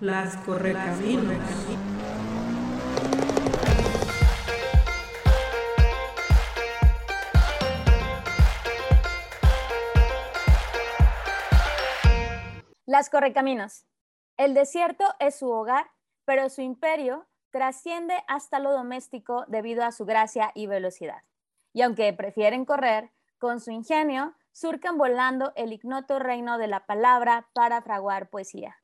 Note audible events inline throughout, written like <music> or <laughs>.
Las correcaminos. Las correcaminos. El desierto es su hogar, pero su imperio trasciende hasta lo doméstico debido a su gracia y velocidad. Y aunque prefieren correr, con su ingenio surcan volando el ignoto reino de la palabra para fraguar poesía.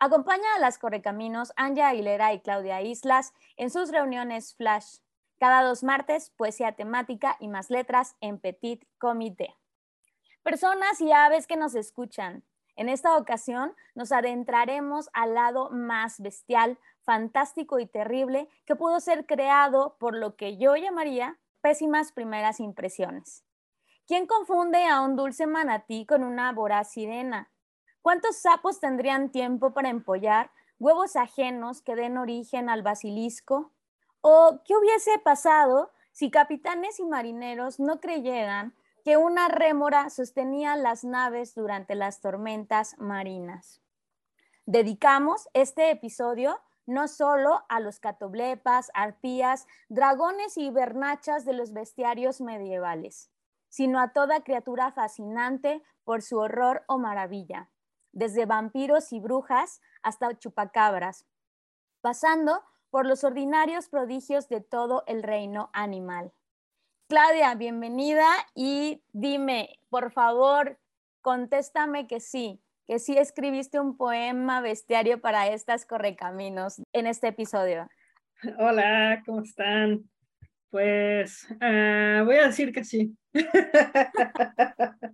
Acompaña a las correcaminos Anja Aguilera y Claudia Islas en sus reuniones Flash. Cada dos martes, poesía temática y más letras en Petit Comité. Personas y aves que nos escuchan, en esta ocasión nos adentraremos al lado más bestial, fantástico y terrible que pudo ser creado por lo que yo llamaría pésimas primeras impresiones. ¿Quién confunde a un dulce manatí con una voraz sirena? ¿Cuántos sapos tendrían tiempo para empollar huevos ajenos que den origen al basilisco? ¿O qué hubiese pasado si capitanes y marineros no creyeran que una rémora sostenía las naves durante las tormentas marinas. Dedicamos este episodio no solo a los catoblepas, arpías, dragones y bernachas de los bestiarios medievales, sino a toda criatura fascinante por su horror o maravilla, desde vampiros y brujas hasta chupacabras, pasando por los ordinarios prodigios de todo el reino animal. Claudia, bienvenida y dime, por favor, contéstame que sí, que sí escribiste un poema bestiario para estas correcaminos en este episodio. Hola, ¿cómo están? Pues ah, voy a decir que sí. <laughs>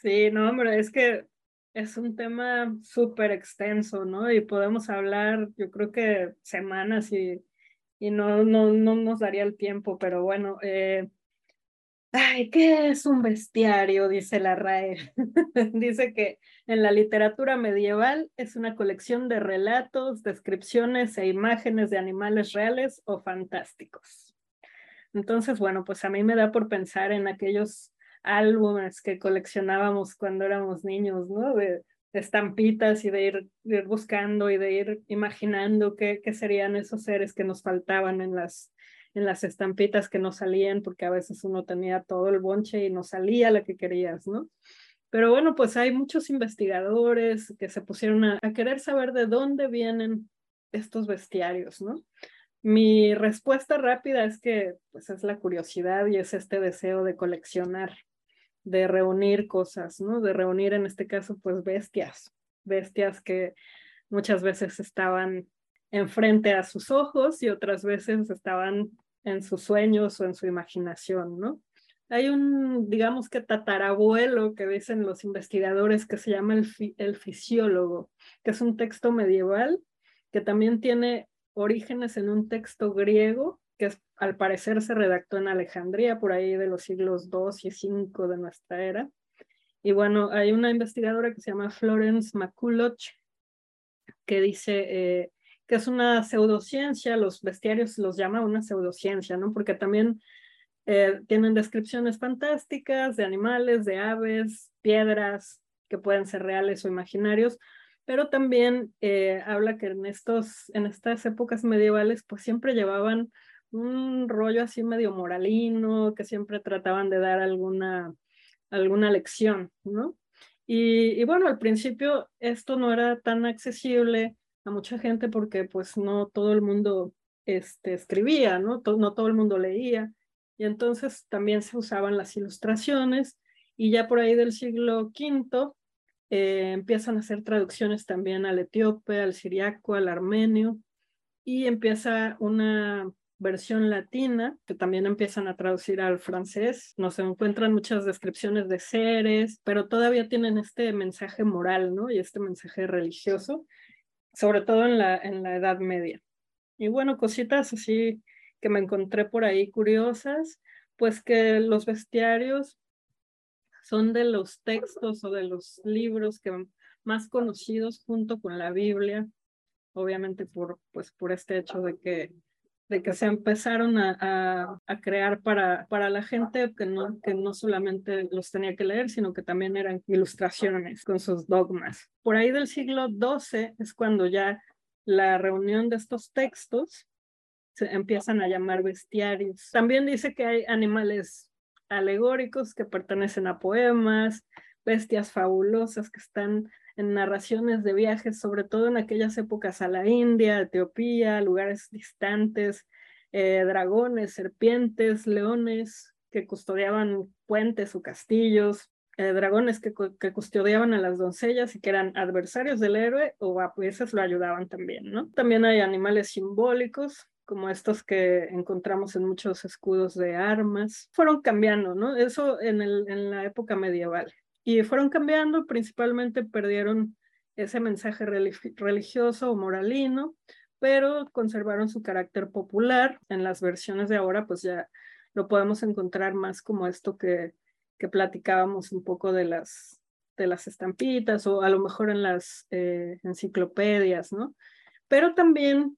sí, no, hombre, es que es un tema súper extenso, ¿no? Y podemos hablar, yo creo que semanas y y no, no, no nos daría el tiempo, pero bueno. Eh, ay, ¿qué es un bestiario? Dice la RAE. <laughs> dice que en la literatura medieval es una colección de relatos, descripciones e imágenes de animales reales o fantásticos. Entonces, bueno, pues a mí me da por pensar en aquellos álbumes que coleccionábamos cuando éramos niños, ¿no? De, estampitas y de ir, buscando y de ir imaginando qué, qué, serían esos seres que nos faltaban en las, en las estampitas que no salían, porque a veces uno tenía todo el bonche y no salía la que querías, ¿no? Pero bueno, pues hay muchos investigadores que se pusieron a, a querer saber de dónde vienen estos bestiarios, ¿no? Mi respuesta rápida es que pues es la curiosidad y es este deseo de coleccionar de reunir cosas, ¿no? De reunir en este caso, pues bestias, bestias que muchas veces estaban enfrente a sus ojos y otras veces estaban en sus sueños o en su imaginación, ¿no? Hay un, digamos que tatarabuelo que dicen los investigadores que se llama el, el fisiólogo, que es un texto medieval que también tiene orígenes en un texto griego que al parecer se redactó en Alejandría por ahí de los siglos II y V de nuestra era. Y bueno, hay una investigadora que se llama Florence McCulloch que dice eh, que es una pseudociencia, los bestiarios los llama una pseudociencia, ¿no? Porque también eh, tienen descripciones fantásticas de animales, de aves, piedras que pueden ser reales o imaginarios, pero también eh, habla que en, estos, en estas épocas medievales pues siempre llevaban un rollo así medio moralino, que siempre trataban de dar alguna, alguna lección, ¿no? Y, bueno, al principio esto no era tan accesible a mucha gente porque pues no todo el mundo este, escribía, ¿no? no todo el mundo leía. Y entonces también se usaban las ilustraciones y ya por ahí del siglo V eh, empiezan a hacer traducciones también al etíope, al siriaco, al armenio y empieza una versión latina, que también empiezan a traducir al francés. Nos encuentran muchas descripciones de seres, pero todavía tienen este mensaje moral, ¿no? Y este mensaje religioso, sobre todo en la, en la Edad Media. Y bueno, cositas así que me encontré por ahí curiosas, pues que los bestiarios son de los textos o de los libros que más conocidos junto con la Biblia, obviamente por, pues, por este hecho de que de que se empezaron a, a, crear para, para la gente que no, que no solamente los tenía que leer, sino que también eran ilustraciones con sus dogmas. Por ahí del siglo XII es cuando ya la reunión de estos textos se empiezan a llamar bestiarios. También dice que hay animales alegóricos que pertenecen a poemas, bestias fabulosas que están en narraciones de viajes, sobre todo en aquellas épocas a la India, Etiopía, lugares distantes, eh, dragones, serpientes, leones que custodiaban puentes o castillos, eh, dragones que, que, custodiaban a las doncellas y que eran adversarios del héroe o a veces lo ayudaban también, ¿no? También hay animales simbólicos como estos que encontramos en muchos escudos de armas, fueron cambiando, ¿no? Eso en, el, en la época medieval. Y fueron cambiando, principalmente perdieron ese mensaje religioso o moralino, pero conservaron su carácter popular. En las versiones de ahora, pues ya lo podemos encontrar más como esto que, que platicábamos un poco de las, de las estampitas o a lo mejor en las eh, enciclopedias, ¿no? Pero también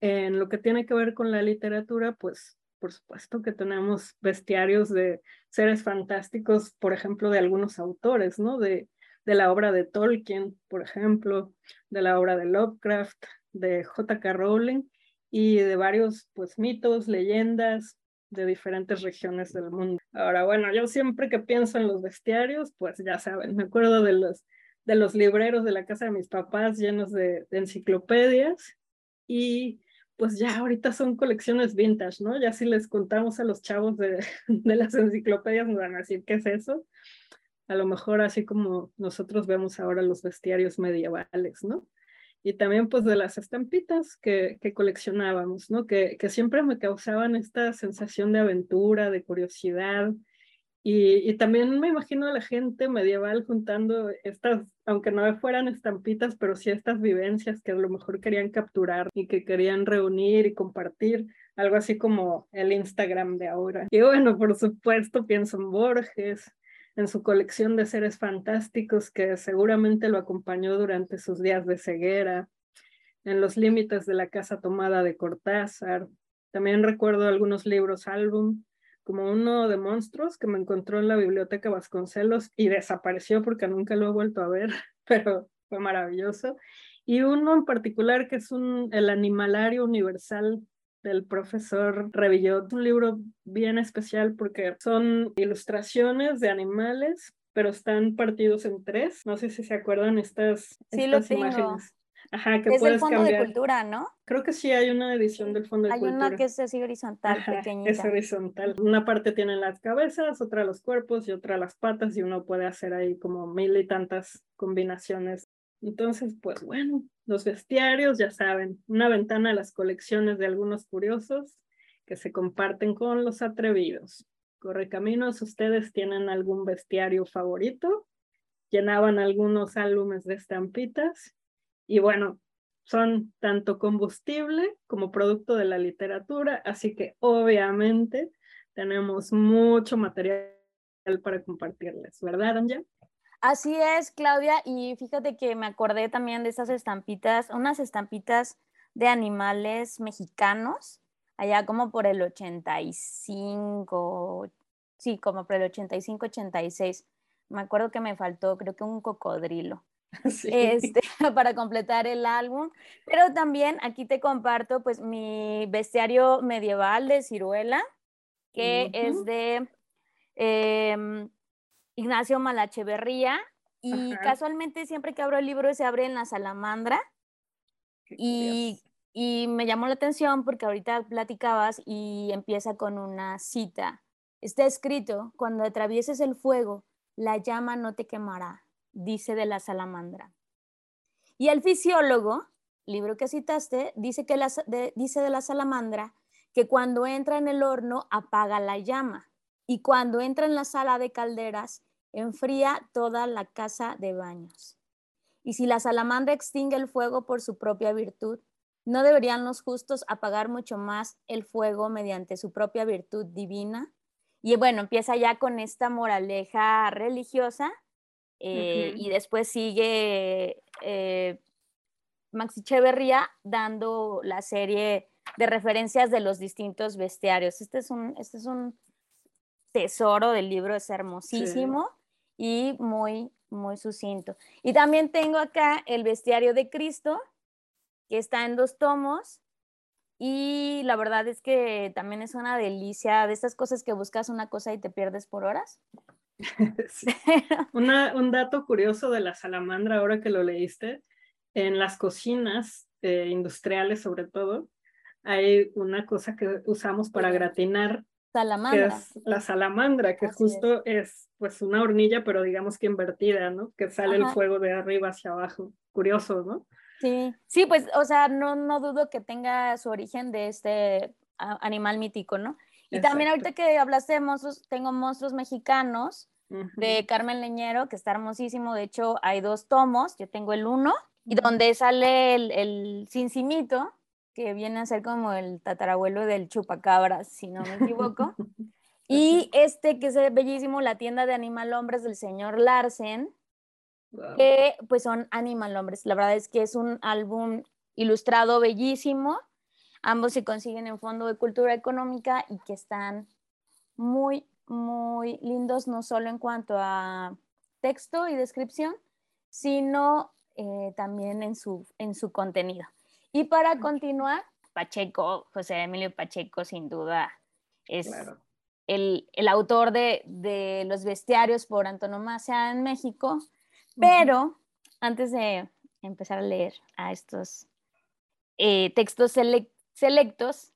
en lo que tiene que ver con la literatura, pues por supuesto que tenemos bestiarios de seres fantásticos, por ejemplo, de algunos autores, ¿no? De, de la obra de Tolkien, por ejemplo, de la obra de Lovecraft, de J.K. Rowling y de varios pues mitos, leyendas de diferentes regiones del mundo. Ahora, bueno, yo siempre que pienso en los bestiarios, pues ya saben, me acuerdo de los, de los libreros de la casa de mis papás llenos de, de enciclopedias y pues ya ahorita son colecciones vintage, ¿no? Ya si les contamos a los chavos <laughs> de, las enciclopedias nos van a decir qué es eso. A lo mejor así como nosotros vemos ahora los bestiarios medievales, ¿no? Y también pues de las estampitas que, que coleccionábamos, ¿no? Que, que siempre me causaban esta sensación de aventura, de curiosidad, y, también me imagino a la gente medieval juntando estas, aunque no fueran estampitas, pero sí estas vivencias que a lo mejor querían capturar y que querían reunir y compartir, algo así como el Instagram de ahora. Y bueno, por supuesto, pienso en Borges, en su colección de seres fantásticos que seguramente lo acompañó durante sus días de ceguera, en los límites de la casa tomada de Cortázar. También recuerdo algunos libros álbum como uno de monstruos que me encontró en la biblioteca Vasconcelos y desapareció porque nunca lo he vuelto a ver, <laughs> pero fue maravilloso. Y uno en particular que es un, el Animalario Universal del profesor Revillot, un libro bien especial porque son ilustraciones de animales, pero están partidos en tres. No sé si se acuerdan estas, sí, estas imágenes. Ajá, que es puedes el Fondo cambiar. de Cultura, ¿no? Creo que sí hay una edición del Fondo de hay Cultura. Hay una que es así horizontal, Ajá, pequeñita. Es horizontal. Una parte tiene las cabezas, otra los cuerpos y otra las patas y uno puede hacer ahí como mil y tantas combinaciones. Entonces, pues bueno, los bestiarios, ya saben, una ventana a las colecciones de algunos curiosos que se comparten con los atrevidos. Correcaminos, ¿ustedes tienen algún bestiario favorito? ¿Llenaban algunos álbumes de estampitas? Y bueno, son tanto combustible como producto de la literatura, así que obviamente tenemos mucho material para compartirles, ¿verdad, Anja? Así es, Claudia, y fíjate que me acordé también de esas estampitas, unas estampitas de animales mexicanos, allá como por el 85, sí, como por el 85, 86. Me acuerdo que me faltó, creo que un cocodrilo. <laughs> este, <laughs> para completar el álbum. Pero también aquí te comparto pues mi bestiario medieval de ciruela, que es de em, Ignacio Malacheverría. Y casualmente siempre que abro el libro se abre en la salamandra. Y, y me llamó la atención porque ahorita platicabas y empieza con una cita. Está escrito, cuando atravieses el fuego, la llama no te quemará dice de la salamandra. Y el fisiólogo, libro que citaste, dice, que dice de la salamandra que cuando entra en el horno apaga la llama y cuando entra en la sala de calderas enfría toda la casa de baños. Y si la salamandra extingue el fuego por su propia virtud, ¿no deberían los justos apagar mucho más el fuego mediante su propia virtud divina? Y bueno, empieza ya con esta moraleja religiosa eh, y después sigue eh, Maxi Echeverría dando la serie de referencias de los distintos bestiarios. Este es un, este es un tesoro del libro, es hermosísimo y muy, muy sucinto. Y también tengo acá el bestiario de Cristo, que está en dos tomos. Y la verdad es que también es una delicia de estas cosas que buscas una cosa y te pierdes por horas. <laughs> un dato curioso de la salamandra, ahora que lo leíste, en las cocinas eh, industriales sobre todo, hay una cosa que usamos para gratinar. Salamandra. Que es la salamandra, que justo es. pues una hornilla, pero digamos que invertida, ¿no? Que sale el fuego de arriba hacia abajo. Curioso, ¿no? Sí, sí, pues, o sea, no, no dudo que tenga su origen de este animal mítico, ¿no? Y también ahorita que hablaste de monstruos, tengo monstruos mexicanos de Carmen Leñero, que está hermosísimo. De hecho, hay dos tomos, yo tengo el uno, y donde sale el, el cincimito, que viene a ser como el tatarabuelo del chupacabras, si no me equivoco. <laughs> y este que es bellísimo, La tienda de Animal Hombres del señor Larsen, que pues son Animal Hombres. La verdad es que es un álbum ilustrado bellísimo. Ambos se consiguen en Fondo de Cultura Económica y que están muy, muy lindos, no solo en cuanto a texto y descripción, sino eh, también en su, en su contenido. Y para continuar, Pacheco, José Emilio Pacheco, sin duda, es el, el, autor de, de, los bestiarios por antonomasia en México. Pero antes de empezar a leer a estos eh, textos selectos,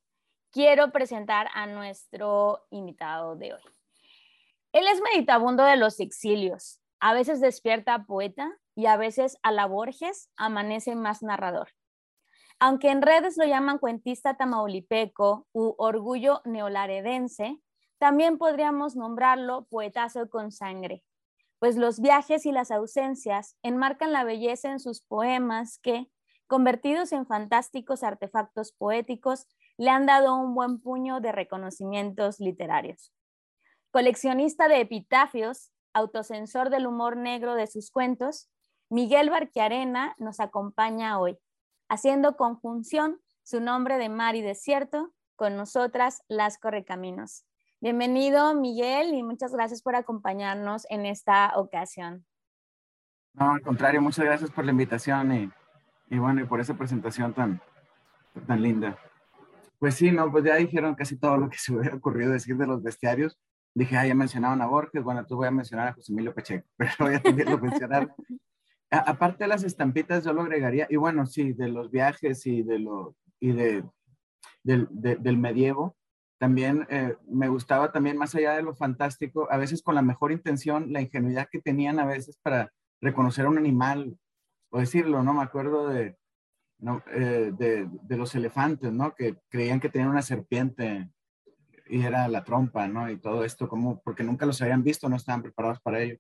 quiero presentar a nuestro invitado de hoy. Él es meditabundo de los exilios, a veces despierta poeta y a veces a la Borges amanece más narrador. Aunque en redes lo llaman cuentista tamaulipeco u orgullo neolaredense, también podríamos nombrarlo poetazo con sangre, pues los viajes y las ausencias enmarcan la belleza en sus poemas que, convertidos en fantásticos artefactos poéticos, le han dado un buen puño de reconocimientos literarios. Coleccionista de epitafios, autocensor del humor negro de sus cuentos, Miguel Barquiarena nos acompaña hoy, haciendo conjunción su nombre de mar y desierto con nosotras las correcaminos. Bienvenido, Miguel, y muchas gracias por acompañarnos en esta ocasión. No, al contrario, muchas gracias por la invitación y, y bueno, y por esa presentación tan, tan linda. Pues sí, no, pues ya dijeron casi todo lo que se hubiera ocurrido decir de los bestiarios. Dije, ah, ya mencionaban a Borges, bueno, tú voy a mencionar a José Emilio Pacheco, <laughs> pero voy a tener que mencionar. aparte de las estampitas, yo lo agregaría, y bueno, sí, de los viajes y de lo, y de, del, del medievo, también eh, me gustaba también más allá de lo fantástico, a veces con la mejor intención, la ingenuidad que tenían a veces para reconocer a un animal o decirlo, ¿no? Me acuerdo de, ¿no? Eh, de, de, los elefantes, ¿no? Que creían que tenían una serpiente y era la trompa, ¿no? Y todo esto, como, porque nunca los habían visto, no estaban preparados para ello.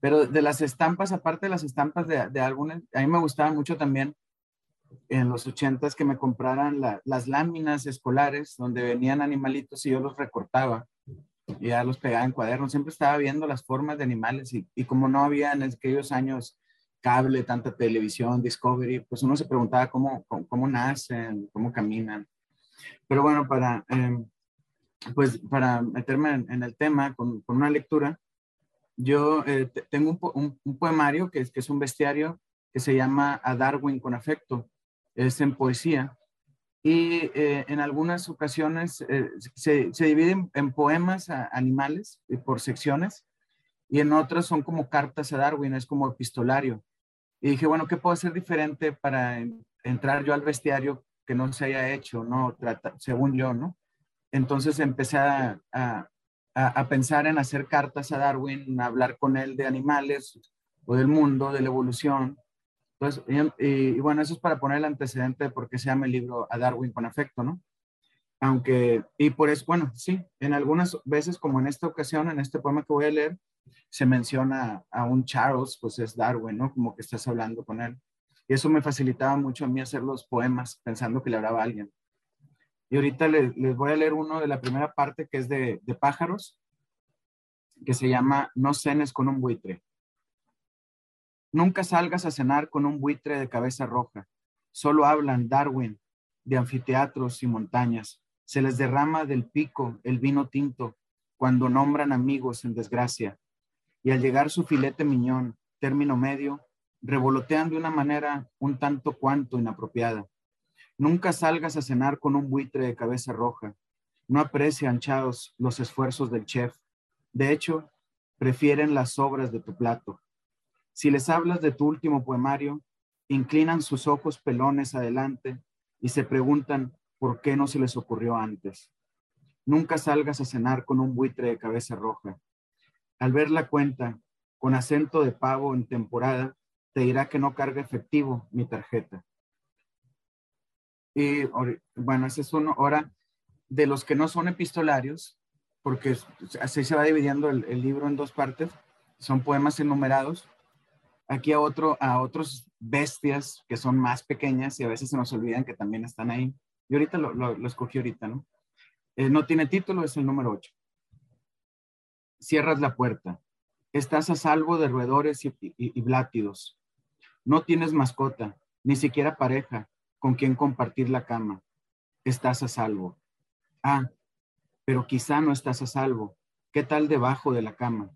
Pero de las estampas, aparte de las estampas de, de algunas, a mí me gustaba mucho también en los ochentas que me compraran las láminas escolares donde venían animalitos y yo los recortaba y ya los pegaba en cuadernos. Siempre estaba viendo las formas de animales y, y como no había en aquellos años cable, tanta televisión, Discovery, pues uno se preguntaba cómo, cómo, nacen, cómo caminan. Pero bueno, para, em, pues para meterme en, el tema con, con, una lectura, yo eh, tengo un, un, poemario que es, que es un bestiario que se llama A Darwin con afecto es en poesía. Y eh, en algunas ocasiones eh, se, se dividen en poemas a animales y por secciones, y en otras son como cartas a Darwin, es como epistolario. Y dije, bueno, ¿qué puedo hacer diferente para entrar yo al bestiario que no se haya hecho, no trata, según yo, ¿no? Entonces empecé a, a, a, pensar en hacer cartas a Darwin, hablar con él de animales o del mundo, de la evolución, entonces, y, bueno, eso es para poner el antecedente de por qué se llama el libro A Darwin con afecto, ¿no? Aunque, y por eso, bueno, sí, en algunas veces, como en esta ocasión, en este poema que voy a leer, se menciona a un Charles, pues es Darwin, ¿no? Como que estás hablando con él. Y eso me facilitaba mucho a mí hacer los poemas pensando que le hablaba a alguien. Y ahorita les, voy a leer uno de la primera parte que es de, de pájaros, que se llama No cenes con un buitre. Nunca salgas a cenar con un buitre de cabeza roja. Solo hablan Darwin, de anfiteatros y montañas. Se les derrama del pico el vino tinto cuando nombran amigos en desgracia. Y al llegar su filete miñón, término medio, revolotean de una manera un tanto cuanto inapropiada. Nunca salgas a cenar con un buitre de cabeza roja. No aprecian, chaos, los esfuerzos del chef. De hecho, prefieren las obras de tu plato. Si les hablas de tu último poemario, inclinan sus ojos pelones adelante y se preguntan por qué no se les ocurrió antes. Nunca salgas a cenar con un buitre de cabeza roja. Al ver la cuenta, con acento de pago en temporada, te dirá que no carga efectivo mi tarjeta. Y bueno, ese es uno. Ahora, de los que no son epistolarios, porque así se va dividiendo el, libro en dos partes, son poemas enumerados. Aquí a, otro, a otros bestias que son más pequeñas y a veces se nos olvidan que también están ahí. Y ahorita lo, lo, escogí ahorita, ¿no? Eh, no tiene título, es el número 8. Cierras la puerta. Estás a salvo de roedores y, y, blátidos. No tienes mascota, ni siquiera pareja con quien compartir la cama. Estás a salvo. Ah, pero quizá no estás a salvo. ¿Qué tal debajo de la cama?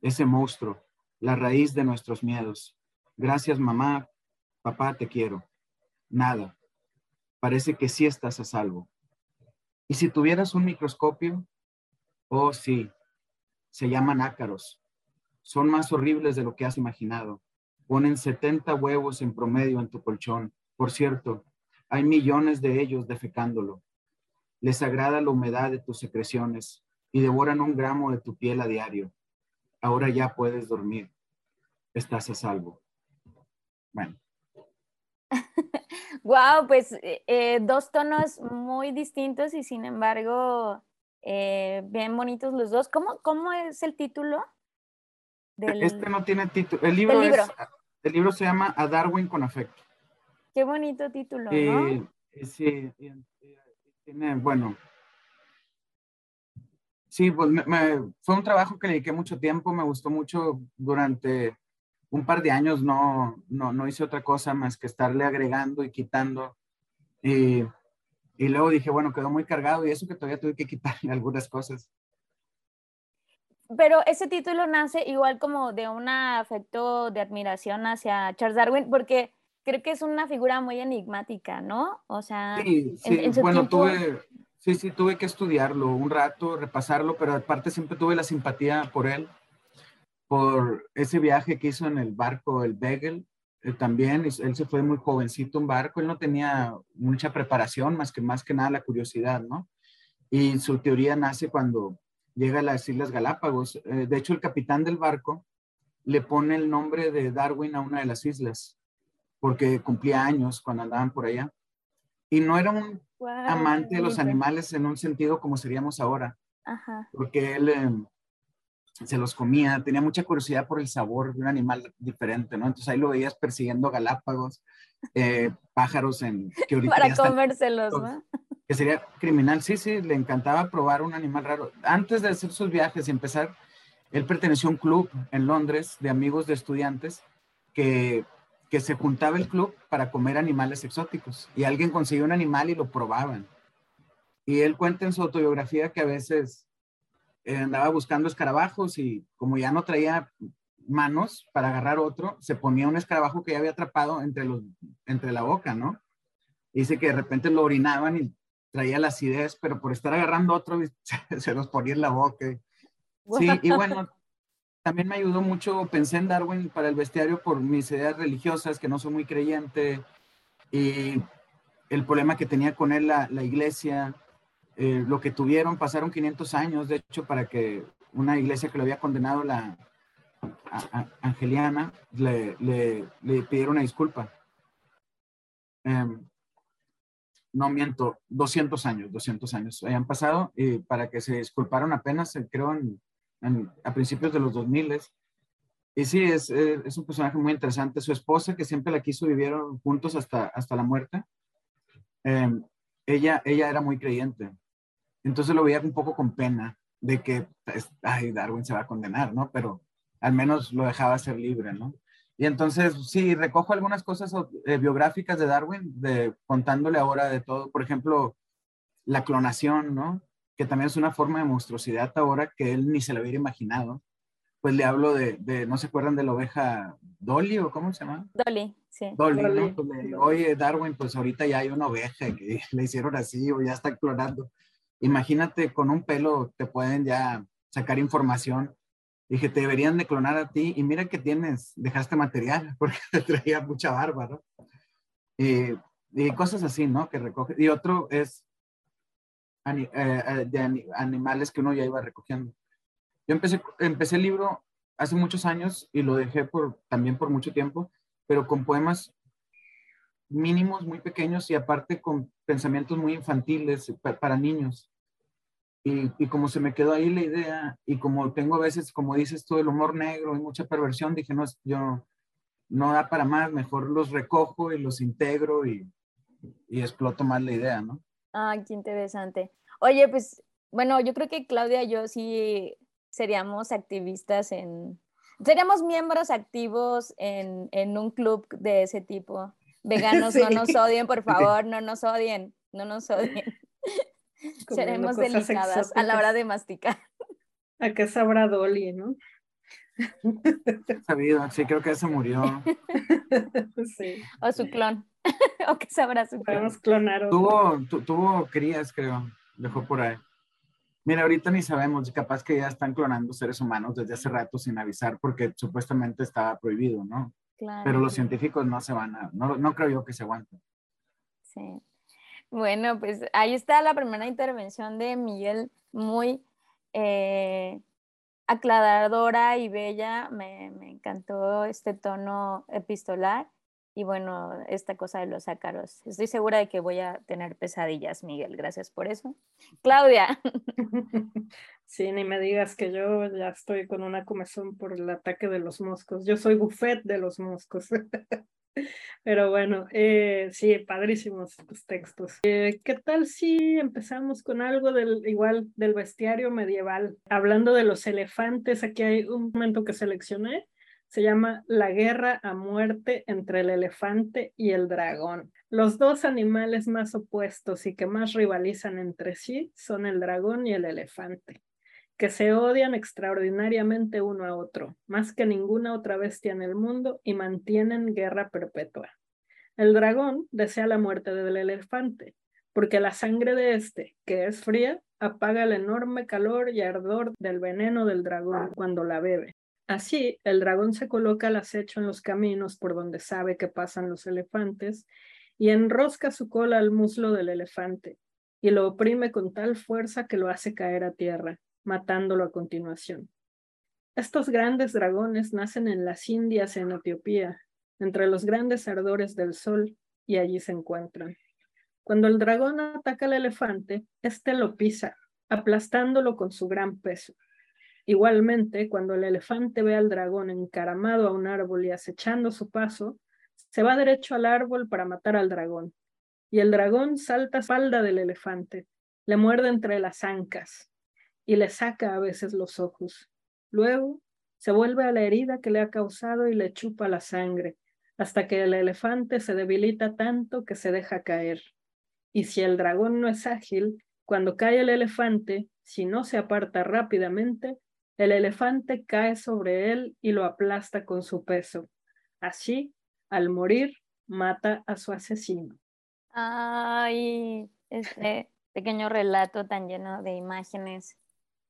Ese monstruo, la raíz de nuestros miedos. Gracias, mamá. Papá, te quiero. Nada. Parece que sí estás a salvo. ¿Y si tuvieras un microscopio? Oh, sí. Se llaman ácaros. Son más horribles de lo que has imaginado. Ponen 70 huevos en promedio en tu colchón. Por cierto, hay millones de ellos defecándolo. Les agrada la humedad de tus secreciones y devoran un gramo de tu piel a diario. Ahora ya puedes dormir. Estás a salvo. Bueno. <laughs> wow, pues eh, eh, dos tonos muy distintos y sin embargo eh, bien bonitos los dos. ¿Cómo, cómo es el título? Del... Este no tiene título. El libro, libro? el libro se llama A Darwin con afecto. Qué bonito título, ¿no? sí, tiene, bueno. Sí, pues fue un trabajo que le dediqué mucho tiempo, me gustó mucho durante un par de años no, no, no hice otra cosa más que estarle agregando y quitando. Y, y, luego dije, bueno, quedó muy cargado y eso que todavía tuve que quitarle <laughs> algunas cosas. Pero ese título nace igual como de un afecto de admiración hacia Charles Darwin, porque creo que es una figura muy enigmática, ¿no? O sea, sí, sí. bueno, tuve, sí, sí, tuve que estudiarlo un rato, repasarlo, pero aparte siempre tuve la simpatía por él por ese viaje que hizo en el barco, el Beagle, eh, también, él se fue muy jovencito en barco, él no tenía mucha preparación, más que más que nada la curiosidad, ¿no? Y su teoría nace cuando llega a las Islas Galápagos. Eh, de hecho, el capitán del barco le pone el nombre de Darwin a una de las islas, porque cumplía años cuando andaban por allá. Y no era un amante de los animales en un sentido como seríamos ahora, Ajá. porque él... Se los comía, tenía mucha curiosidad por el sabor de un animal diferente, ¿no? Entonces ahí lo veías persiguiendo galápagos, eh, pájaros en... Que Para comérselos, ¿no? Que sería criminal, sí, sí, le encantaba probar un animal raro. Antes de hacer sus viajes y empezar, él perteneció a un club en Londres de amigos de estudiantes que, que se juntaba el club para comer animales exóticos y alguien conseguía un animal y lo probaban. Y él cuenta en su autobiografía que a veces eh, andaba buscando escarabajos y como ya no traía manos para agarrar otro, se ponía un escarabajo que ya había atrapado entre, los, entre la boca, ¿no? Dice que de repente lo orinaban y traía la acidez, pero por estar agarrando otro <laughs> se, los ponía en la boca. Sí, y bueno, también me ayudó mucho, pensé en Darwin para el bestiario por mis ideas religiosas, que no soy muy creyente, y el problema que tenía con él la, la iglesia, eh, lo que tuvieron, pasaron 500 años, de hecho, para que una iglesia que lo había condenado, la Angeliana, le, le, le, pidieron una disculpa. Em, no miento, 200 años, 200 años hayan pasado y para que se disculparon apenas, eh, creo, en, a principios de los 2000. Y sí, es, eh, es, un personaje muy interesante. Su esposa, que siempre la quiso, vivieron juntos hasta, hasta la muerte. Em, ella, ella era muy creyente. Entonces lo veía un poco con pena de que, pues, ay, Darwin se va a condenar, ¿no? Pero al menos lo dejaba ser libre, ¿no? Y entonces, sí, recojo algunas cosas eh, biográficas de Darwin, de, contándole ahora de todo. Por ejemplo, la clonación, ¿no? Que también es una forma de monstruosidad ahora que él ni se lo hubiera imaginado. Pues le hablo de, de ¿no se acuerdan de la oveja Dolly o cómo se llama? Dolly, sí. Dolly, ¿no? Pues le digo, oye, Darwin, pues ahorita ya hay una oveja que <laughs> le hicieron así o ya está clonando. Imagínate, con un pelo te pueden ya sacar información. Dije, te deberían de clonar a ti y mira que tienes, dejaste material <laughs> porque te traía mucha barba, ¿no? Y, cosas así, ¿no? Que recoge. Y otro es eh, eh, de animales que uno ya iba recogiendo. Yo empecé, empecé el libro hace muchos años y lo dejé por, también por mucho tiempo, pero con poemas mínimos, muy pequeños y aparte con pensamientos muy infantiles para, niños. Y, como se me quedó ahí la idea y como tengo a veces, como dices tú, el humor negro y mucha perversión, dije, no, yo no da para más, mejor los recojo y los integro y, y exploto más la idea, ¿no? Ah, qué interesante. Oye, pues, bueno, yo creo que Claudia y yo sí seríamos activistas en, seríamos miembros activos en, en un club de ese tipo. Veganos, no <laughs> nos odien, por favor, no nos odien, no nos odien. <laughs> Seremos delicadas a la hora de masticar. ¿A qué sabrá Dolly, no? <laughs> Sabido, sí, creo que se murió. Sí. O su clon. o qué sabrá su clon. clonar Tuvo, tuvo crías, creo. Dejó por ahí. Mira, ahorita ni sabemos, capaz que ya están clonando seres humanos desde hace rato sin avisar porque supuestamente estaba prohibido, ¿no? Claro. Pero los científicos no se van a, no, no creo yo que se aguanten. Sí. Bueno, pues ahí está la primera intervención de Miguel, muy eh, aclaradora y bella. Me, me, encantó este tono epistolar y bueno, esta cosa de los ácaros. Estoy segura de que voy a tener pesadillas, Miguel. Gracias por eso. Claudia. <laughs> Sí, ni me digas que yo ya estoy con una comezón por el ataque de los moscos. Yo soy buffet de los moscos. <laughs> Pero bueno, eh, sí, padrísimos tus textos. Eh, ¿Qué tal si empezamos con algo del igual del bestiario medieval? Hablando de los elefantes, aquí hay un momento que seleccioné se llama La guerra a muerte entre el elefante y el dragón. Los dos animales más opuestos y que más rivalizan entre sí son el dragón y el elefante, que se odian extraordinariamente uno a otro, más que ninguna otra bestia en el mundo, y mantienen guerra perpetua. El dragón desea la muerte del elefante, porque la sangre de este, que es fría, apaga el enorme calor y ardor del veneno del dragón cuando la bebe. Así, el dragón se coloca al acecho en los caminos por donde sabe que pasan los elefantes y enrosca su cola al muslo del elefante y lo oprime con tal fuerza que lo hace caer a tierra, matándolo a continuación. Estos grandes dragones nacen en las Indias en Etiopía, entre los grandes ardores del sol, y allí se encuentran. Cuando el dragón ataca al elefante, éste lo pisa, aplastándolo con su gran peso. Igualmente, cuando el elefante ve al dragón encaramado a un árbol y acechando su paso, se va derecho al árbol para matar al dragón. Y el dragón salta a espalda del elefante, le muerde entre las ancas y le saca a veces los ojos. Luego se vuelve a la herida que le ha causado y le chupa la sangre, hasta que el elefante se debilita tanto que se deja caer. Y si el dragón no es ágil, cuando cae el elefante, si no se aparta rápidamente, el elefante cae sobre él y lo aplasta con su peso. Así, al morir, mata a su asesino. Ay, este <laughs> pequeño relato tan lleno de imágenes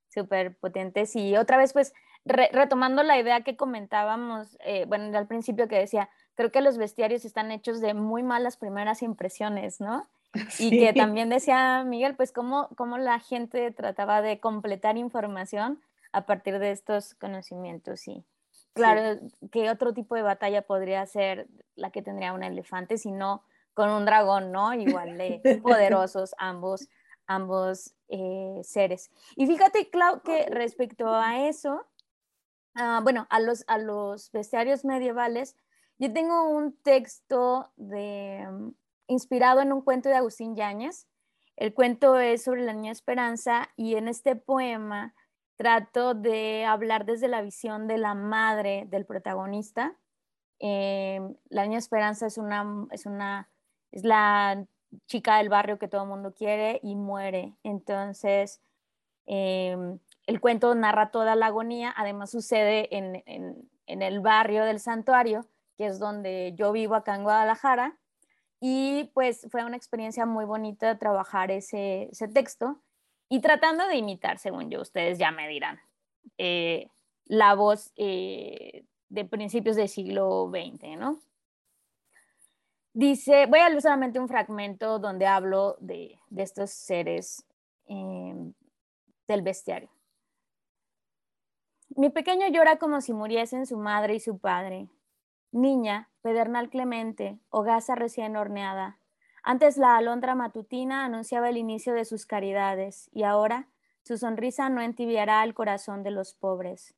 súper potentes. Y otra vez, pues, retomando la idea que comentábamos, eh, bueno, al principio que decía, creo que los bestiarios están hechos de muy malas primeras impresiones, ¿no? <laughs> Y que también decía Miguel, pues, cómo, cómo la gente trataba de completar información a partir de estos conocimientos. Y claro, ¿qué otro tipo de batalla podría ser la que tendría un elefante si no con un dragón, ¿no? Igual de <laughs> poderosos ambos, ambos eh, seres. Y fíjate, Clau, que respecto a eso, ah, bueno, a los, a los bestiarios medievales, yo tengo un texto de, mm, inspirado en un cuento de Agustín Yáñez. El cuento es sobre la niña Esperanza y en este poema trato de hablar desde la visión de la madre del protagonista. Em, la niña Esperanza es una, es una, es la chica del barrio que todo el mundo quiere y muere. Entonces, em, el cuento narra toda la agonía, además sucede en, en, en, el barrio del santuario, que es donde yo vivo acá en Guadalajara, y pues fue una experiencia muy bonita trabajar ese, ese texto y tratando de imitar, según yo, ustedes ya me dirán, eh, la voz eh, de principios del siglo XX, ¿no? Dice, voy a leer solamente un fragmento donde hablo de, estos seres em, del bestiario. Mi pequeño llora como si muriesen su madre y su padre. Niña, pedernal clemente, hogaza recién horneada. Antes la alondra matutina anunciaba el inicio de sus caridades y ahora su sonrisa no entibiará el corazón de los pobres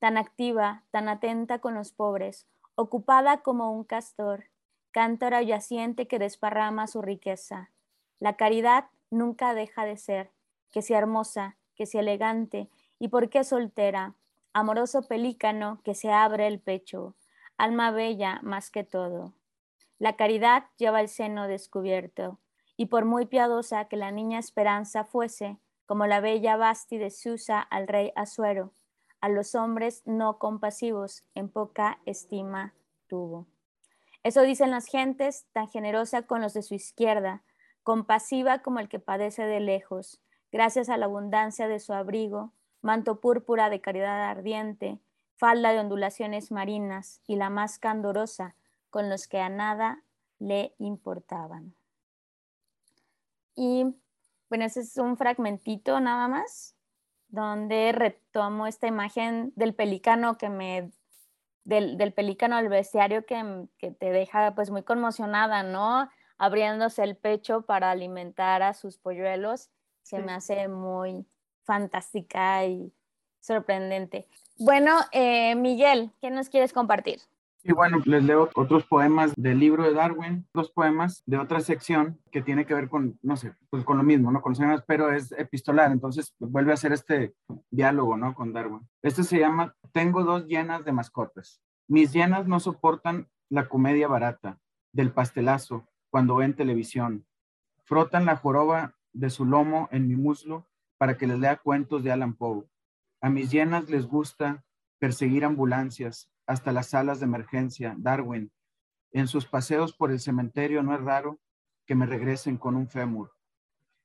tan activa, tan atenta con los pobres, ocupada como un castor, cántara yaciente que desparrama su riqueza. La caridad nunca deja de ser, que sea hermosa, que sea elegante, y por qué soltera, amoroso pelícano que se abre el pecho, alma bella más que todo. La caridad lleva el seno descubierto, y por muy piadosa que la niña esperanza fuese, como la bella Basti de Susa al rey Asuero, a los hombres no compasivos en poca estima tuvo. Eso dicen las gentes, tan generosa con los de su izquierda, compasiva como el que padece de lejos, gracias a la abundancia de su abrigo, manto púrpura de caridad ardiente, falda de ondulaciones marinas y la más candorosa con los que a nada le importaban. Y bueno, ese es un fragmentito nada más donde retomo esta imagen del pelicano que me del, del pelícano al bestiario que, que, te deja pues muy conmocionada, ¿no? Abriéndose el pecho para alimentar a sus polluelos, se me hace muy fantástica y sorprendente. Bueno, eh, Miguel, ¿qué nos quieres compartir? Y bueno, les leo otros poemas del libro de Darwin, dos poemas de otra sección que tiene que ver con, no sé, pues con lo mismo, ¿no? Con los pero es epistolar, entonces vuelve a hacer este diálogo, ¿no? Con Darwin. Este se llama Tengo dos llenas de mascotas. Mis llenas no soportan la comedia barata del pastelazo cuando ven televisión. Frotan la joroba de su lomo en mi muslo para que les lea cuentos de Alan Poe. A mis llenas les gusta perseguir ambulancias, hasta las salas de emergencia, Darwin. En sus paseos por el cementerio no es raro que me regresen con un fémur.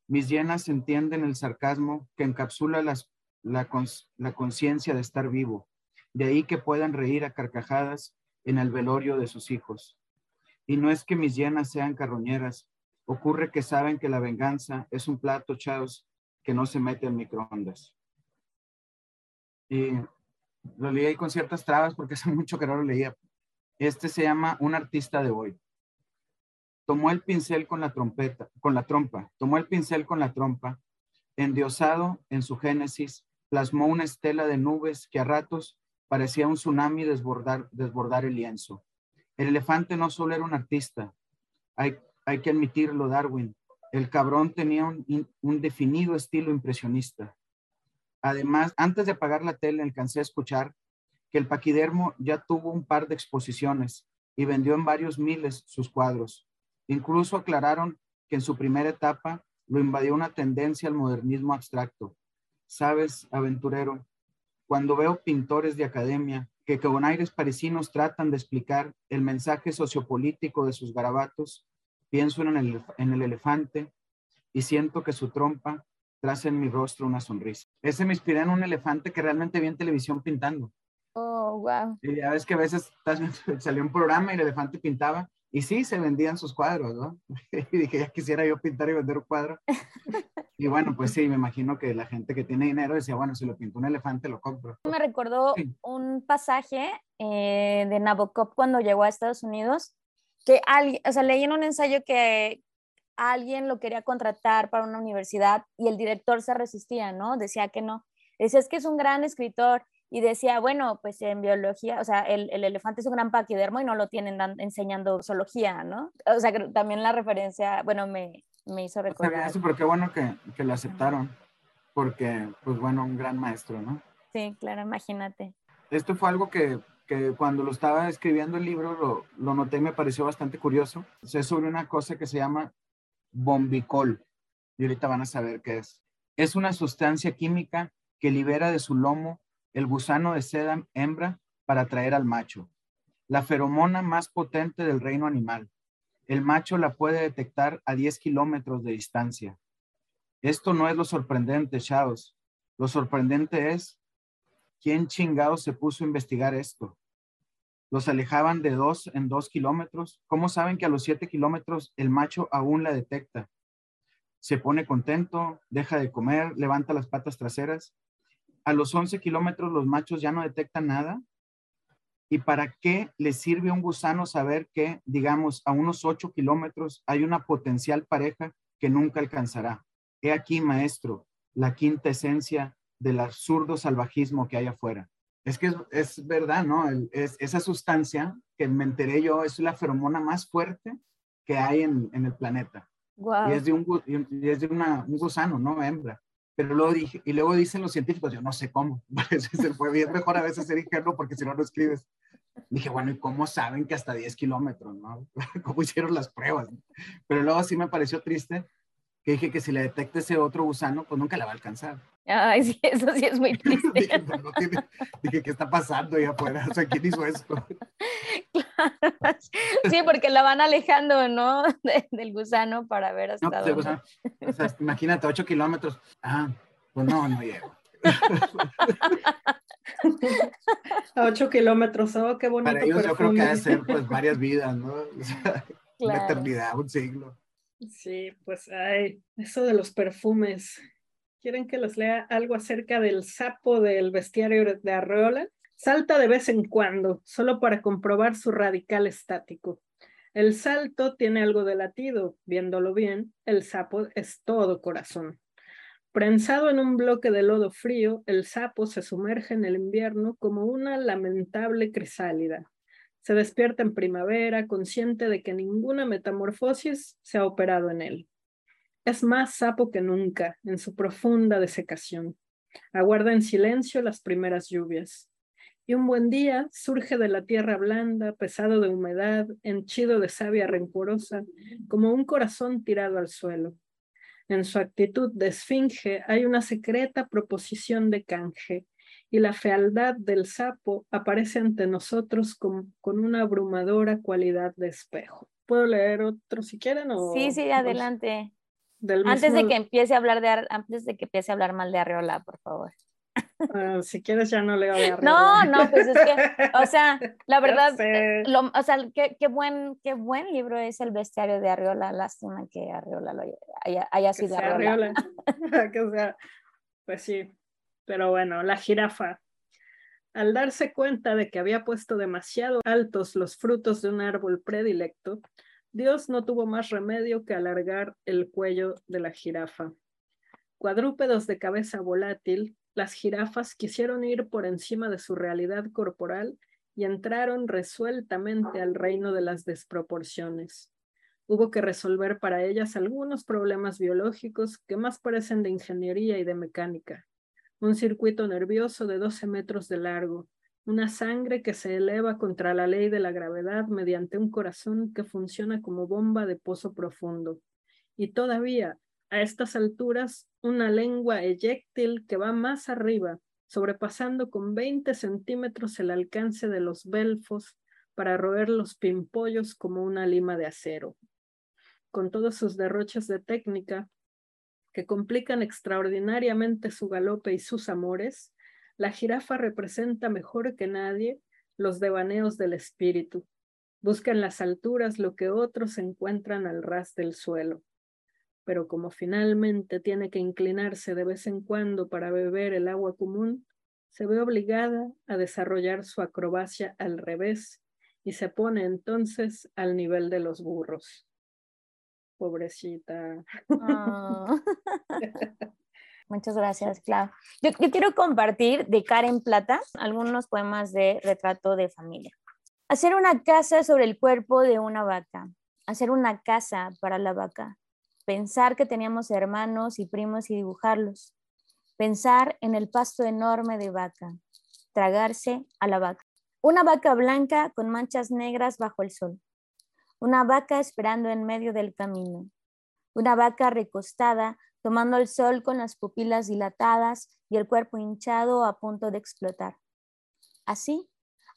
Mis llenas entienden el sarcasmo que encapsula las, la, conciencia de estar vivo, de ahí que puedan reír a carcajadas en el velorio de sus hijos. Y no es que mis llenas sean carroñeras, ocurre que saben que la venganza es un plato chaos que no se mete en microondas. Y lo leí ahí con ciertas trabas porque hace <laughs> mucho que no lo leía. Este se llama Un artista de hoy. Tomó el pincel con la trompeta, con la trompa, tomó el pincel con la trompa, endiosado en su génesis, plasmó una estela de nubes que a ratos parecía un tsunami desbordar, desbordar el lienzo. El elefante no solo era un artista, hay, hay que admitirlo, Darwin. El cabrón tenía un, un definido estilo impresionista. Además, antes de apagar la tele, alcancé a escuchar que el paquidermo ya tuvo un par de exposiciones y vendió en varios miles sus cuadros. Incluso aclararon que en su primera etapa lo invadió una tendencia al modernismo abstracto. Sabes, aventurero, cuando veo pintores de academia que con aires parisinos tratan de explicar el mensaje sociopolítico de sus garabatos, pienso en el, en el elefante y siento que su trompa traza en mi rostro una sonrisa. Ese me inspiré en un elefante que realmente vi en televisión pintando. Oh, wow. Y ya ves que a veces <laughs> salió un programa y el elefante pintaba y sí, se vendían sus cuadros, ¿no? <laughs> Y dije, ya quisiera yo pintar y vender un cuadro. <laughs> Y bueno, pues sí, me imagino que la gente que tiene dinero decía, bueno, si lo pinto un elefante, lo compro. Me recordó un pasaje eh, de Nabokov cuando llegó a Estados Unidos, que alguien, o sea, leí en un ensayo que, alguien lo quería contratar para una universidad y el director se resistía, ¿no? Decía que no. Decía, es que es un gran escritor. Y decía, bueno, pues en biología, o sea, el, elefante es un gran paquidermo y no lo tienen enseñando zoología, ¿no? O sea, que también la referencia, bueno, me, me hizo recordar. Sí, pero qué bueno que, que lo aceptaron, porque, pues bueno, un gran maestro, ¿no? Sí, claro, imagínate. Esto fue algo que que cuando lo estaba escribiendo el libro lo, lo noté y me pareció bastante curioso. Es sobre una cosa que se llama bombicol y ahorita van a saber qué es. Es una sustancia química que libera de su lomo el gusano de seda hembra para atraer al macho. La feromona más potente del reino animal. El macho la puede detectar a 10 kilómetros de distancia. Esto no es lo sorprendente, chavos. Lo sorprendente es quién chingado se puso a investigar esto. Los alejaban de dos en dos kilómetros. ¿Cómo saben que a los siete kilómetros el macho aún la detecta? Se pone contento, deja de comer, levanta las patas traseras. A los 11 kilómetros los machos ya no detectan nada. ¿Y para qué les sirve a un gusano saber que, digamos, a unos 8 kilómetros hay una potencial pareja que nunca alcanzará? He aquí, maestro, la quinta esencia del absurdo salvajismo que hay afuera. Es que es, verdad, ¿no? es, esa sustancia que me enteré yo es la feromona más fuerte que hay en, en el planeta. Y es de, un, y es de una, un gusano, ¿no? Hembra. Pero luego dije, y luego dicen los científicos, yo no sé cómo. <laughs> Se fue bien, mejor a veces ser ingenuo porque si no, no escribes. Dije, bueno, ¿y cómo saben que hasta 10 kilómetros, no? <laughs> ¿Cómo hicieron las pruebas? Pero luego sí me pareció triste que dije que si le detecta ese otro gusano, pues nunca la va a alcanzar. Ay, sí, eso sí es muy <laughs> triste. dije, no tiene, dije, ¿qué está pasando ahí afuera? O sea, ¿quién hizo esto? <laughs> Sí, porque la van alejando, ¿no? <laughs> del gusano para ver hasta no, pues, dónde. O sea, imagínate, 8 kilómetros. Ah, pues no, no llego. A 8 kilómetros, oh, qué bonito. Para ellos yo creo que ha de ser pues varias vidas, ¿no? O sea, Una eternidad, un siglo. Sí, pues ay, eso de los perfumes. ¿Quieren que les lea algo acerca del sapo del bestiario de Arreola? Salta de vez en cuando, solo para comprobar su radical estático. El salto tiene algo de latido, viéndolo bien, el sapo es todo corazón. Prensado en un bloque de lodo frío, el sapo se sumerge en el invierno como una lamentable crisálida. Se despierta en primavera, consciente de que ninguna metamorfosis se ha operado en él. Es más sapo que nunca en su profunda desecación. Aguarda en silencio las primeras lluvias. Y un buen día surge de la tierra blanda, pesado de humedad, henchido de savia rencorosa, como un corazón tirado al suelo. En su actitud de esfinge hay una secreta proposición de canje, y la fealdad del sapo aparece ante nosotros con, con una abrumadora cualidad de espejo. ¿Puedo leer otro si quieren? O, sí, sí, adelante. Antes de que empiece a hablar de antes de que empiece a hablar mal de Arreola, por favor. Ah, si quieres ya no leo de Arreola. <laughs> No, no, pues es que, o sea, <laughs> la verdad, lo, o sea, qué, qué, buen, qué buen libro es el bestiario de Arreola. Lástima que Arreola lo haya, haya, sido Arreola. <laughs> que sea, pues sí, pero bueno, la jirafa. Al darse cuenta de que había puesto demasiado altos los frutos de un árbol predilecto, Dios no tuvo más remedio que alargar el cuello de la jirafa. Cuadrúpedos de cabeza volátil, las jirafas quisieron ir por encima de su realidad corporal y entraron resueltamente al reino de las desproporciones. Hubo que resolver para ellas algunos problemas biológicos que más parecen de ingeniería y de mecánica. Un circuito nervioso de 12 metros de largo, una sangre que se eleva contra la ley de la gravedad mediante un corazón que funciona como bomba de pozo profundo. Y todavía a estas alturas una lengua eyectil que va más arriba, sobrepasando con 20 centímetros el alcance de los belfos para roer los pimpollos como una lima de acero. Con todos sus derroches de técnica, que complican extraordinariamente su galope y sus amores, la jirafa representa mejor que nadie los devaneos del espíritu. Busca en las alturas lo que otros encuentran al ras del suelo pero como finalmente tiene que inclinarse de vez en cuando para beber el agua común, se ve obligada a desarrollar su acrobacia al revés y se pone entonces al nivel de los burros. Pobrecita. Ah. <laughs> Muchas gracias, Clau. Yo, yo, quiero compartir de Karen Plata algunos poemas de retrato de familia. Hacer una casa sobre el cuerpo de una vaca. Hacer una casa para la vaca pensar que teníamos hermanos y primos y dibujarlos, pensar en el pasto enorme de vaca, tragarse a la vaca. Una vaca blanca con manchas negras bajo el sol. Una vaca esperando en medio del camino. Una vaca recostada tomando el sol con las pupilas dilatadas y el cuerpo hinchado a punto de explotar. Así,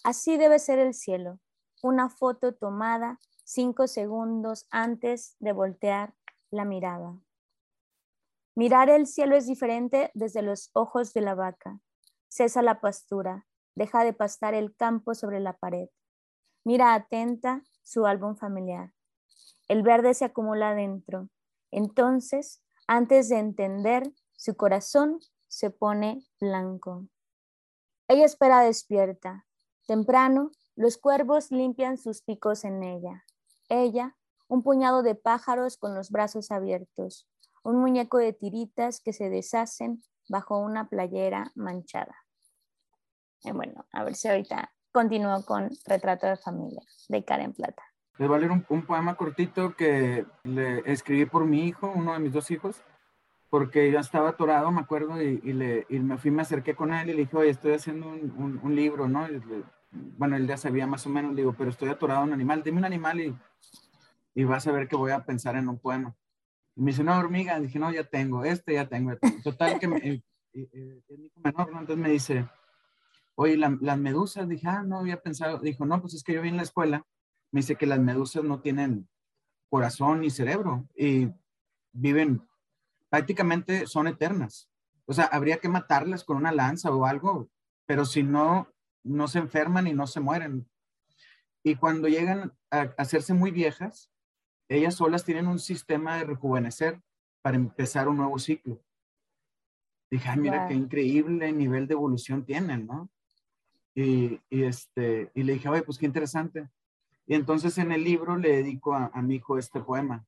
así debe ser el cielo. Una foto tomada cinco segundos antes de voltear la mirada. Mirar el cielo es diferente desde los ojos de la vaca. Cesa la pastura, deja de pastar el campo sobre la pared. Mira atenta su álbum familiar. El verde se acumula dentro. Entonces, antes de entender, su corazón se pone blanco. Ella espera despierta. Temprano, los cuervos limpian sus picos en ella. Ella, un puñado de pájaros con los brazos abiertos, un muñeco de tiritas que se deshacen bajo una playera manchada. Y bueno, a ver si ahorita continúo con Retrato de Familia de Karen Plata. Les voy a leer un, poema cortito que le escribí por mi hijo, uno de mis dos hijos, porque yo estaba atorado, me acuerdo, y, le, y me fui, me acerqué con él y le dije, oye, estoy haciendo un, un, libro, ¿no? bueno, él ya sabía más o menos, le digo, pero estoy atorado en un animal, dime un animal y, y vas a ver que voy a pensar en un poema. Y me dice, una hormiga, dije, no, ya tengo, este ya tengo. Total, que me, eh, eh, eh, es mi menor, ¿no? Entonces me dice, oye, las medusas, dije, ah, no había pensado, dijo, no, pues es que yo vi en la escuela, me dice que las medusas no tienen corazón ni cerebro y viven, prácticamente son eternas. O sea, habría que matarlas con una lanza o algo, pero si no, no se enferman y no se mueren. Y cuando llegan a hacerse muy viejas, ellas solas tienen un sistema de rejuvenecer para empezar un nuevo ciclo. Dije, mira qué increíble nivel de evolución tienen, ¿no? Y, este, y le dije, oye, pues qué interesante. Y entonces en el libro le dedico a, mi hijo este poema.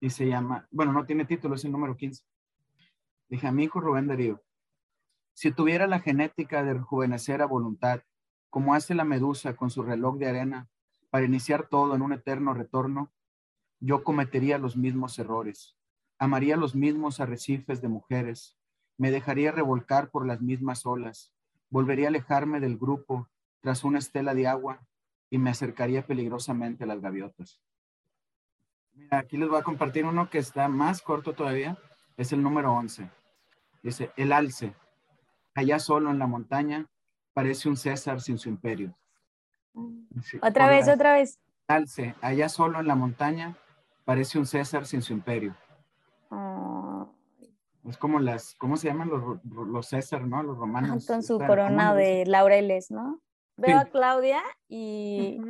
Y se llama, bueno, no tiene título, es el número 15. Dije a mi hijo Rubén Darío, si tuviera la genética de rejuvenecer a voluntad, como hace la medusa con su reloj de arena, para iniciar todo en un eterno retorno, yo cometería los mismos errores, amaría los mismos arrecifes de mujeres, me dejaría revolcar por las mismas olas, volvería a alejarme del grupo tras una estela de agua y me acercaría peligrosamente a las gaviotas. Mira, aquí les voy a compartir uno que está más corto todavía, es el número 11. Dice, el alce, allá solo en la montaña, parece un César sin su imperio. otra vez, otra vez. Alce, allá solo en la montaña, parece un César sin su imperio. Es como las, ¿cómo se llaman los, los César, no? Los romanos. Con su corona de laureles, ¿no? Veo a Claudia y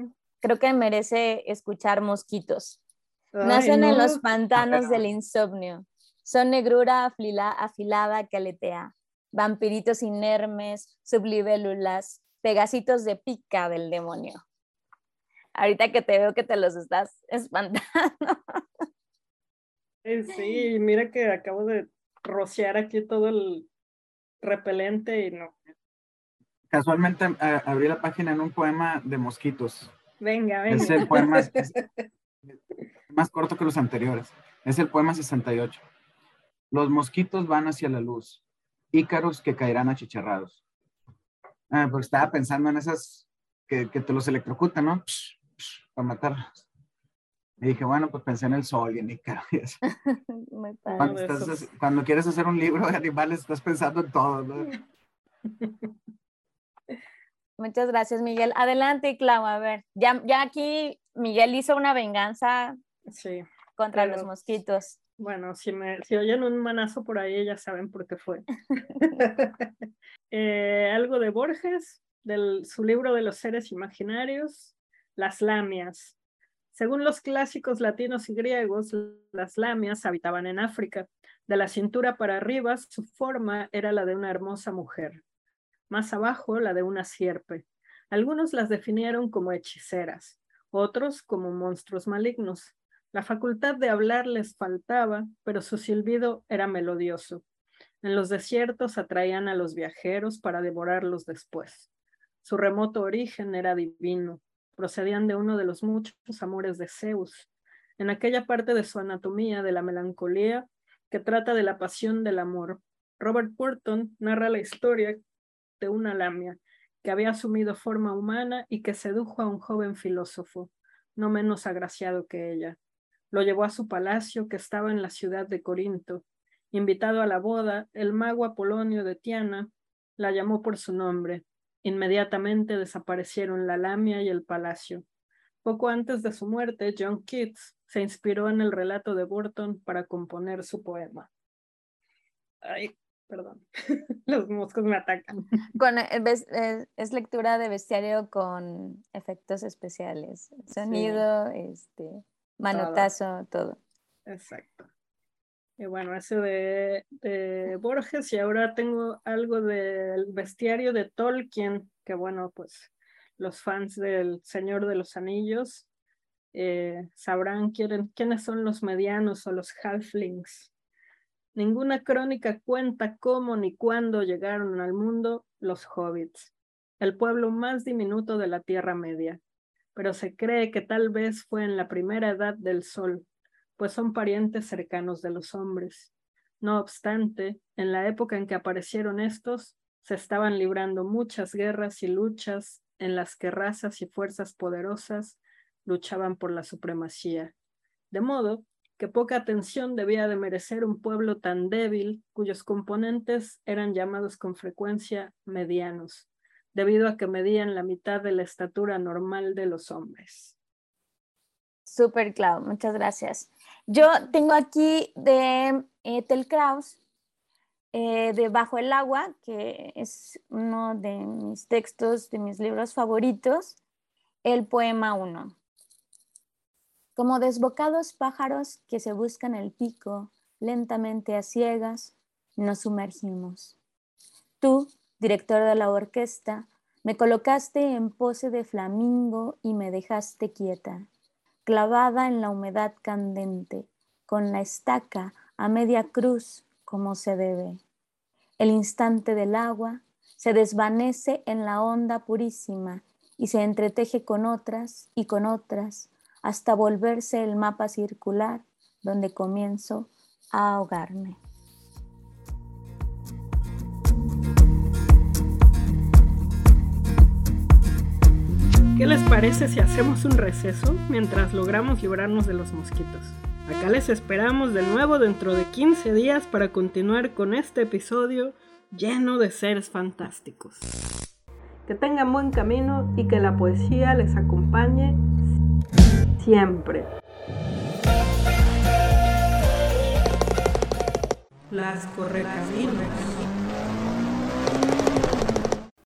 creo que merece escuchar mosquitos. Nacen en los pantanos del insomnio. Son negrura afilada que aletea. Vampiritos inermes, sublibélulas, pegacitos de pica del demonio. Ahorita que te veo que te los estás espantando. Sí, mira que acabo de rociar aquí todo el repelente y no. Casualmente eh, abrí la página en un poema de mosquitos. Venga, venga. Es el <laughs> poema más corto que los anteriores. Es el poema 68. Los mosquitos van hacia la luz, ícaros que caerán achicharrados. Ah, pues estaba pensando en esas que, te los electrocutan, ¿no? para matarlos. Y dije, bueno, pues pensé en el sol y en Ícaro. <laughs> cuando, cuando, quieres hacer un libro de animales, estás pensando en todo, ¿no? <laughs> Muchas gracias, Miguel. Adelante, Clau, a ver. Ya, ya aquí Miguel hizo una venganza sí, contra los mosquitos. Bueno, si, me, si oyen un manazo por ahí, ya saben por qué fue. <laughs> Eh, algo de Borges, de su libro de los seres imaginarios, Las Lamias. Según los clásicos latinos y griegos, las lamias habitaban en África. De la cintura para arriba, su forma era la de una hermosa mujer. Más abajo, la de una sierpe. Algunos las definieron como hechiceras, otros como monstruos malignos. La facultad de hablar les faltaba, pero su silbido era melodioso. En los desiertos atraían a los viajeros para devorarlos después. Su remoto origen era divino, procedían de uno de los muchos amores de Zeus. En aquella parte de su anatomía de la melancolía que trata de la pasión del amor, Robert Burton narra la historia de una lamia que había asumido forma humana y que sedujo a un joven filósofo, no menos agraciado que ella. Lo llevó a su palacio que estaba en la ciudad de Corinto. Invitado a la boda, el mago Apolonio de Tiana la llamó por su nombre. Inmediatamente desaparecieron la lamia y el palacio. Poco antes de su muerte, John Keats se inspiró en el relato de Burton para componer su poema. Ay, perdón, <laughs> los moscos me atacan. <laughs> Con, eh, eh, es, lectura de bestiario con efectos especiales, sonido, este, manotazo, todo. Exacto. Y bueno, eso de, de, Borges y ahora tengo algo del bestiario de Tolkien, que bueno, pues los fans del Señor de los Anillos eh, sabrán quién, quiénes son los medianos o los halflings. Ninguna crónica cuenta cómo ni cuándo llegaron al mundo los hobbits, el pueblo más diminuto de la Tierra Media, pero se cree que tal vez fue en la primera edad del Sol, pues son parientes cercanos de los hombres. No obstante, en la época en que aparecieron estos, se estaban librando muchas guerras y luchas en las que razas y fuerzas poderosas luchaban por la supremacía. De modo que poca atención debía de merecer un pueblo tan débil cuyos componentes eran llamados con frecuencia medianos, debido a que medían la mitad de la estatura normal de los hombres. Súper claro, muchas gracias. Yo tengo aquí de eh, Tel Kraus, eh, de Bajo el Agua, que es uno de mis textos, de mis libros favoritos, el poema 1. Como desbocados pájaros que se buscan el pico, lentamente a ciegas, nos sumergimos. Tú, director de la orquesta, me colocaste en pose de flamingo y me dejaste quieta clavada en la humedad candente, con la estaca a media cruz como se debe. El instante del agua se desvanece en la onda purísima y se entreteje con otras y con otras hasta volverse el mapa circular donde comienzo a ahogarme. ¿Qué les parece si hacemos un receso mientras logramos librarnos de los mosquitos? Acá les esperamos de nuevo dentro de 15 días para continuar con este episodio lleno de seres fantásticos. Que tengan buen camino y que la poesía les acompañe siempre. Las correcaminos.